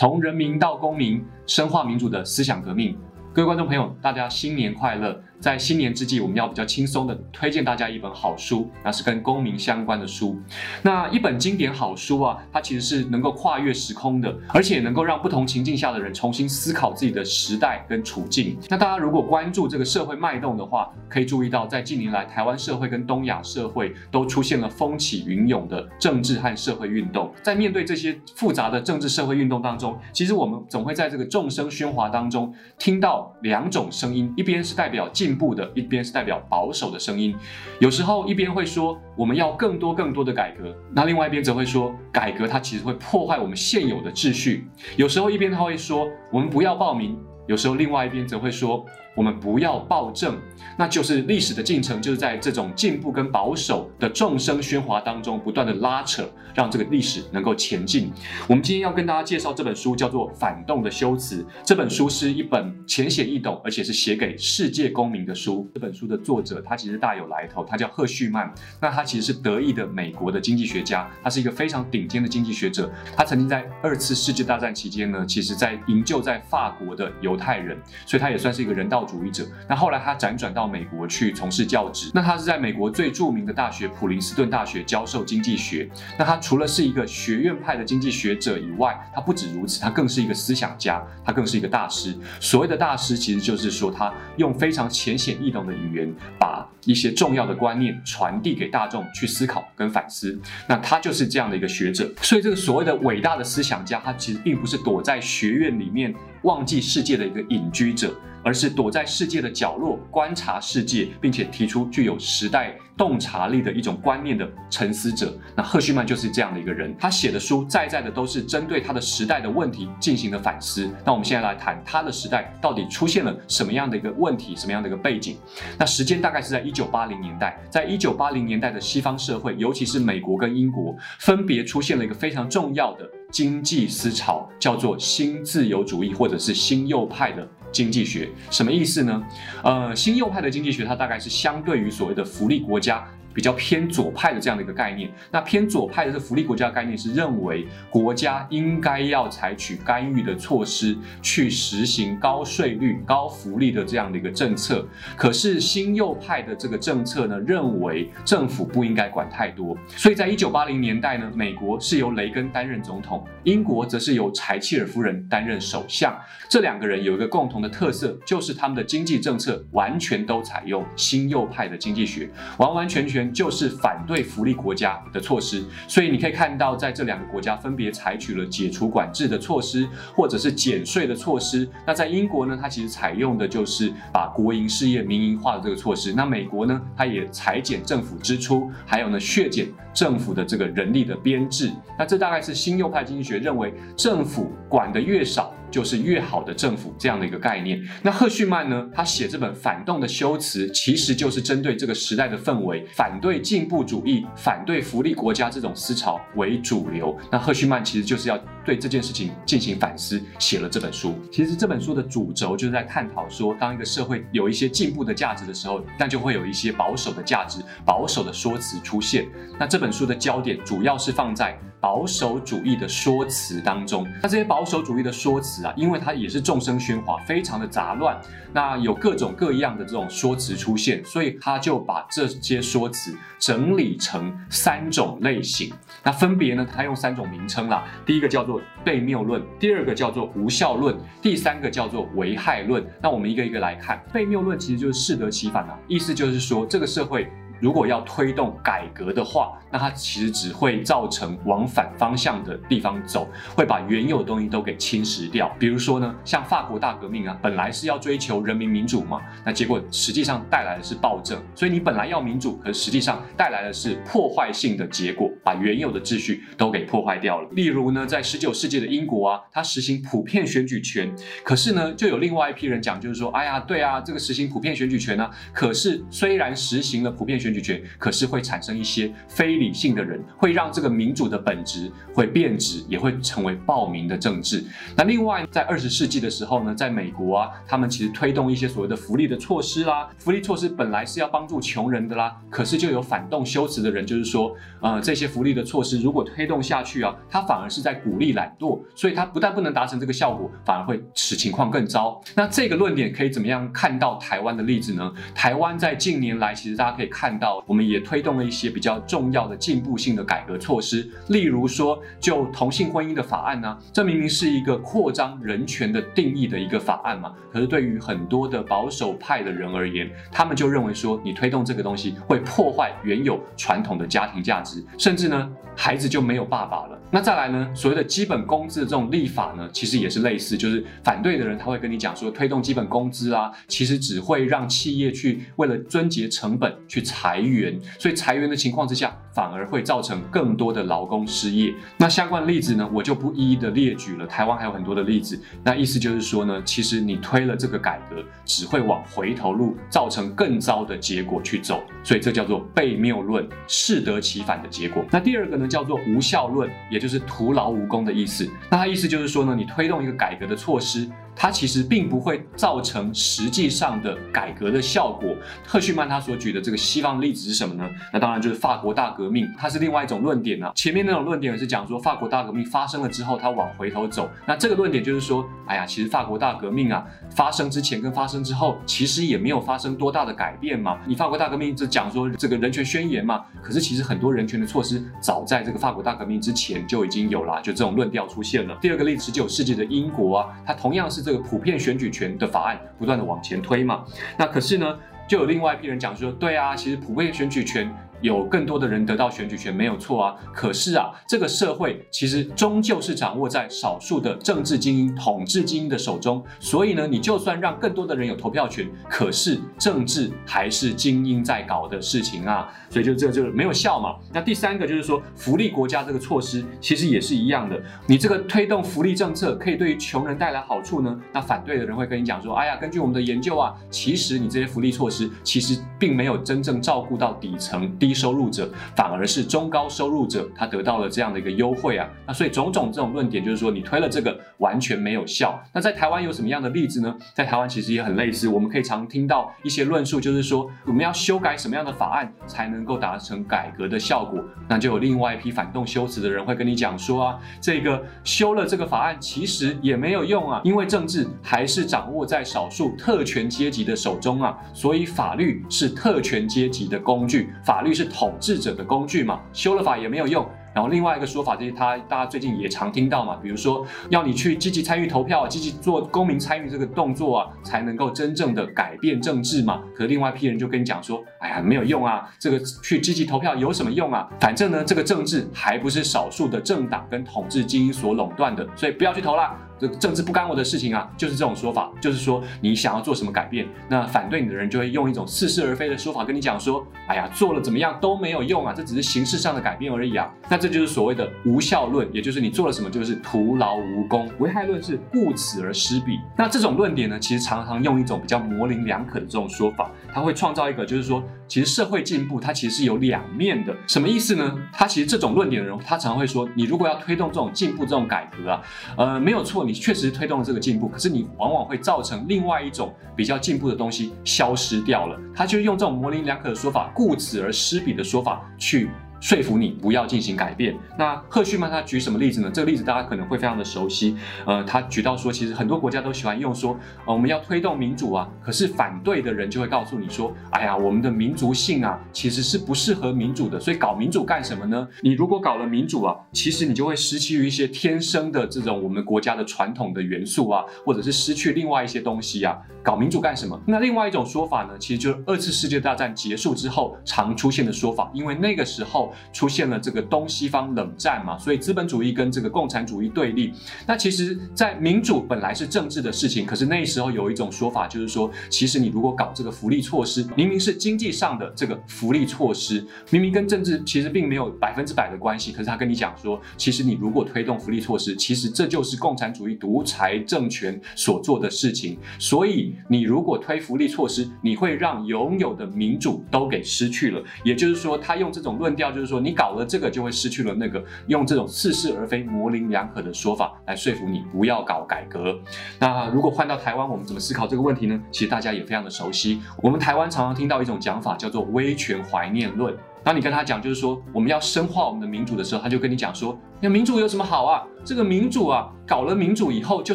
从人民到公民，深化民主的思想革命。各位观众朋友，大家新年快乐！在新年之际，我们要比较轻松的推荐大家一本好书，那是跟公民相关的书。那一本经典好书啊，它其实是能够跨越时空的，而且能够让不同情境下的人重新思考自己的时代跟处境。那大家如果关注这个社会脉动的话，可以注意到，在近年来台湾社会跟东亚社会都出现了风起云涌的政治和社会运动。在面对这些复杂的政治社会运动当中，其实我们总会在这个众声喧哗当中听到两种声音，一边是代表进。进步的一边是代表保守的声音，有时候一边会说我们要更多更多的改革，那另外一边则会说改革它其实会破坏我们现有的秩序。有时候一边他会说我们不要报名。有时候，另外一边则会说，我们不要暴政，那就是历史的进程，就是在这种进步跟保守的众生喧哗当中不断的拉扯，让这个历史能够前进。我们今天要跟大家介绍这本书，叫做《反动的修辞》。这本书是一本浅显易懂，而且是写给世界公民的书。这本书的作者他其实大有来头，他叫赫胥曼。那他其实是得意的美国的经济学家，他是一个非常顶尖的经济学者。他曾经在二次世界大战期间呢，其实在营救在法国的犹。太人，所以他也算是一个人道主义者。那后来他辗转到美国去从事教职。那他是在美国最著名的大学普林斯顿大学教授经济学。那他除了是一个学院派的经济学者以外，他不止如此，他更是一个思想家，他更是一个大师。所谓的大师，其实就是说他用非常浅显易懂的语言，把一些重要的观念传递给大众去思考跟反思。那他就是这样的一个学者。所以这个所谓的伟大的思想家，他其实并不是躲在学院里面。忘记世界的一个隐居者，而是躲在世界的角落观察世界，并且提出具有时代洞察力的一种观念的沉思者。那赫胥曼就是这样的一个人，他写的书在在的都是针对他的时代的问题进行了反思。那我们现在来谈他的时代到底出现了什么样的一个问题，什么样的一个背景？那时间大概是在一九八零年代，在一九八零年代的西方社会，尤其是美国跟英国，分别出现了一个非常重要的。经济思潮叫做新自由主义，或者是新右派的经济学，什么意思呢？呃，新右派的经济学，它大概是相对于所谓的福利国家。比较偏左派的这样的一个概念，那偏左派的这福利国家概念是认为国家应该要采取干预的措施，去实行高税率、高福利的这样的一个政策。可是新右派的这个政策呢，认为政府不应该管太多。所以在一九八零年代呢，美国是由雷根担任总统，英国则是由柴契尔夫人担任首相。这两个人有一个共同的特色，就是他们的经济政策完全都采用新右派的经济学，完完全全。就是反对福利国家的措施，所以你可以看到，在这两个国家分别采取了解除管制的措施，或者是减税的措施。那在英国呢，它其实采用的就是把国营事业民营化的这个措施。那美国呢，它也裁减政府支出，还有呢削减政府的这个人力的编制。那这大概是新右派经济学认为，政府管的越少。就是越好的政府这样的一个概念。那赫胥曼呢？他写这本反动的修辞，其实就是针对这个时代的氛围，反对进步主义、反对福利国家这种思潮为主流。那赫胥曼其实就是要对这件事情进行反思，写了这本书。其实这本书的主轴就是在探讨说，当一个社会有一些进步的价值的时候，那就会有一些保守的价值、保守的说辞出现。那这本书的焦点主要是放在。保守主义的说辞当中，那这些保守主义的说辞啊，因为它也是众声喧哗，非常的杂乱，那有各种各样的这种说辞出现，所以他就把这些说辞整理成三种类型。那分别呢，他用三种名称啦，第一个叫做悖谬论，第二个叫做无效论，第三个叫做危害论。那我们一个一个来看，悖谬论其实就是适得其反啊，意思就是说这个社会。如果要推动改革的话，那它其实只会造成往反方向的地方走，会把原有的东西都给侵蚀掉。比如说呢，像法国大革命啊，本来是要追求人民民主嘛，那结果实际上带来的是暴政。所以你本来要民主，可实际上带来的是破坏性的结果，把原有的秩序都给破坏掉了。例如呢，在十九世纪的英国啊，它实行普遍选举权，可是呢，就有另外一批人讲，就是说，哎呀，对啊，这个实行普遍选举权呢，可是虽然实行了普遍选选举权，可是会产生一些非理性的人，会让这个民主的本质会变质，也会成为暴民的政治。那另外，在二十世纪的时候呢，在美国啊，他们其实推动一些所谓的福利的措施啦，福利措施本来是要帮助穷人的啦，可是就有反动修辞的人，就是说，呃，这些福利的措施如果推动下去啊，它反而是在鼓励懒惰，所以它不但不能达成这个效果，反而会使情况更糟。那这个论点可以怎么样看到台湾的例子呢？台湾在近年来，其实大家可以看到，我们也推动了一些比较重要的进步性的改革措施，例如说，就同性婚姻的法案呢，这明明是一个扩张人权的定义的一个法案嘛，可是对于很多的保守派的人而言，他们就认为说，你推动这个东西会破坏原有传统的家庭价值，甚至呢，孩子就没有爸爸了。那再来呢，所谓的基本工资的这种立法呢，其实也是类似，就是反对的人他会跟你讲说，推动基本工资啊，其实只会让企业去为了遵节成本去裁裁员，所以裁员的情况之下，反而会造成更多的劳工失业。那相关例子呢，我就不一一的列举了，台湾还有很多的例子。那意思就是说呢，其实你推了这个改革，只会往回头路，造成更糟的结果去走，所以这叫做悖谬论，适得其反的结果。那第二个呢，叫做无效论，也就是徒劳无功的意思。那它意思就是说呢，你推动一个改革的措施。它其实并不会造成实际上的改革的效果。赫胥曼他所举的这个西方例子是什么呢？那当然就是法国大革命，它是另外一种论点啊。前面那种论点是讲说法国大革命发生了之后，它往回头走。那这个论点就是说，哎呀，其实法国大革命啊发生之前跟发生之后，其实也没有发生多大的改变嘛。你法国大革命就讲说这个人权宣言嘛，可是其实很多人权的措施早在这个法国大革命之前就已经有了，就这种论调出现了。第二个例子，十九世纪的英国啊，它同样是。这个普遍选举权的法案不断的往前推嘛，那可是呢，就有另外一批人讲说，对啊，其实普遍选举权。有更多的人得到选举权没有错啊，可是啊，这个社会其实终究是掌握在少数的政治精英、统治精英的手中，所以呢，你就算让更多的人有投票权，可是政治还是精英在搞的事情啊，所以就这就没有效嘛。那第三个就是说，福利国家这个措施其实也是一样的，你这个推动福利政策可以对于穷人带来好处呢，那反对的人会跟你讲说，哎呀，根据我们的研究啊，其实你这些福利措施其实并没有真正照顾到底层。低低收入者反而是中高收入者，他得到了这样的一个优惠啊，那所以种种这种论点就是说，你推了这个完全没有效。那在台湾有什么样的例子呢？在台湾其实也很类似，我们可以常听到一些论述，就是说我们要修改什么样的法案才能够达成改革的效果。那就有另外一批反动修辞的人会跟你讲说啊，这个修了这个法案其实也没有用啊，因为政治还是掌握在少数特权阶级的手中啊，所以法律是特权阶级的工具。法律是统治者的工具嘛，修了法也没有用。然后另外一个说法就是，他大家最近也常听到嘛，比如说要你去积极参与投票，积极做公民参与这个动作啊，才能够真正的改变政治嘛。可是另外一批人就跟你讲说，哎呀，没有用啊，这个去积极投票有什么用啊？反正呢，这个政治还不是少数的政党跟统治精英所垄断的，所以不要去投啦。这政治不干我的事情啊，就是这种说法，就是说你想要做什么改变，那反对你的人就会用一种似是而非的说法跟你讲说，哎呀，做了怎么样都没有用啊，这只是形式上的改变而已啊。那这就是所谓的无效论，也就是你做了什么就是徒劳无功。危害论是顾此而失彼。那这种论点呢，其实常常用一种比较模棱两可的这种说法，它会创造一个就是说，其实社会进步它其实是有两面的。什么意思呢？它其实这种论点的人，他常会说，你如果要推动这种进步、这种改革啊，呃，没有错。你确实推动了这个进步，可是你往往会造成另外一种比较进步的东西消失掉了。他就用这种模棱两可的说法，顾此而失彼的说法去。说服你不要进行改变。那赫胥曼他举什么例子呢？这个例子大家可能会非常的熟悉。呃，他举到说，其实很多国家都喜欢用说，呃，我们要推动民主啊。可是反对的人就会告诉你说，哎呀，我们的民族性啊，其实是不适合民主的。所以搞民主干什么呢？你如果搞了民主啊，其实你就会失去一些天生的这种我们国家的传统的元素啊，或者是失去另外一些东西啊。搞民主干什么？那另外一种说法呢，其实就是二次世界大战结束之后常出现的说法，因为那个时候。出现了这个东西方冷战嘛，所以资本主义跟这个共产主义对立。那其实，在民主本来是政治的事情，可是那时候有一种说法，就是说，其实你如果搞这个福利措施，明明是经济上的这个福利措施，明明跟政治其实并没有百分之百的关系，可是他跟你讲说，其实你如果推动福利措施，其实这就是共产主义独裁政权所做的事情。所以你如果推福利措施，你会让拥有的民主都给失去了。也就是说，他用这种论调，就是说你搞了这个就会失去了那个，用这种似是而非、模棱两可的说法来说服你不要搞改革。那如果换到台湾，我们怎么思考这个问题呢？其实大家也非常的熟悉，我们台湾常常听到一种讲法，叫做威权怀念论。当你跟他讲，就是说我们要深化我们的民主的时候，他就跟你讲说，那民主有什么好啊？这个民主啊，搞了民主以后就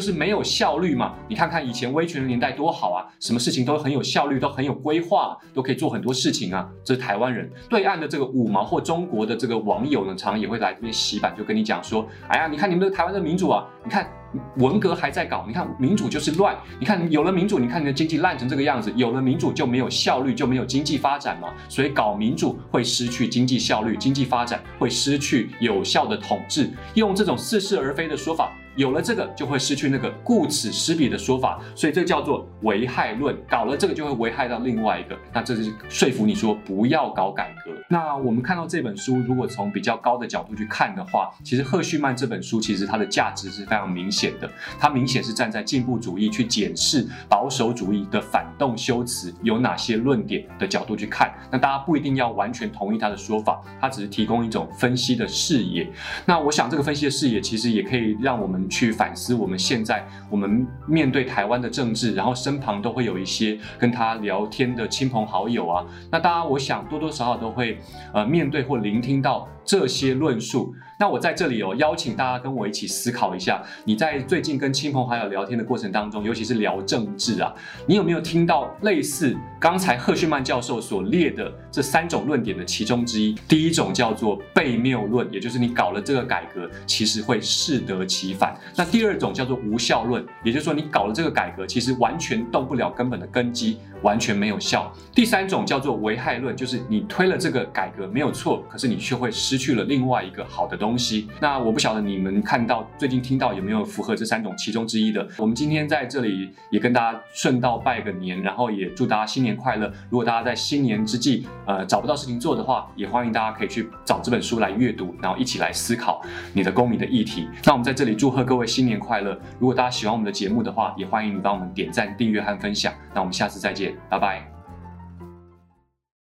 是没有效率嘛。你看看以前威权的年代多好啊，什么事情都很有效率，都很有规划，都可以做很多事情啊。这是台湾人。对岸的这个五毛或中国的这个网友呢，常常也会来这边洗版，就跟你讲说，哎呀，你看你们这台湾的民主啊，你看。文革还在搞，你看民主就是乱。你看有了民主，你看你的经济烂成这个样子。有了民主就没有效率，就没有经济发展嘛。所以搞民主会失去经济效率，经济发展会失去有效的统治。用这种似是而非的说法。有了这个，就会失去那个顾此失彼的说法，所以这叫做危害论。搞了这个，就会危害到另外一个。那这是说服你说不要搞改革。那我们看到这本书，如果从比较高的角度去看的话，其实赫胥曼这本书其实它的价值是非常明显的。它明显是站在进步主义去检视保守主义的反动修辞有哪些论点的角度去看。那大家不一定要完全同意他的说法，他只是提供一种分析的视野。那我想这个分析的视野其实也可以让我们。去反思我们现在我们面对台湾的政治，然后身旁都会有一些跟他聊天的亲朋好友啊，那大家我想多多少少都会呃面对或聆听到这些论述。那我在这里哦，邀请大家跟我一起思考一下，你在最近跟亲朋好友聊天的过程当中，尤其是聊政治啊，你有没有听到类似刚才赫胥曼教授所列的这三种论点的其中之一？第一种叫做悖谬论，也就是你搞了这个改革，其实会适得其反。那第二种叫做无效论，也就是说你搞了这个改革，其实完全动不了根本的根基，完全没有效。第三种叫做危害论，就是你推了这个改革没有错，可是你却会失去了另外一个好的。东西，那我不晓得你们看到最近听到有没有符合这三种其中之一的。我们今天在这里也跟大家顺道拜个年，然后也祝大家新年快乐。如果大家在新年之际，呃，找不到事情做的话，也欢迎大家可以去找这本书来阅读，然后一起来思考你的公民的议题。那我们在这里祝贺各位新年快乐。如果大家喜欢我们的节目的话，也欢迎你帮我们点赞、订阅和分享。那我们下次再见，拜拜。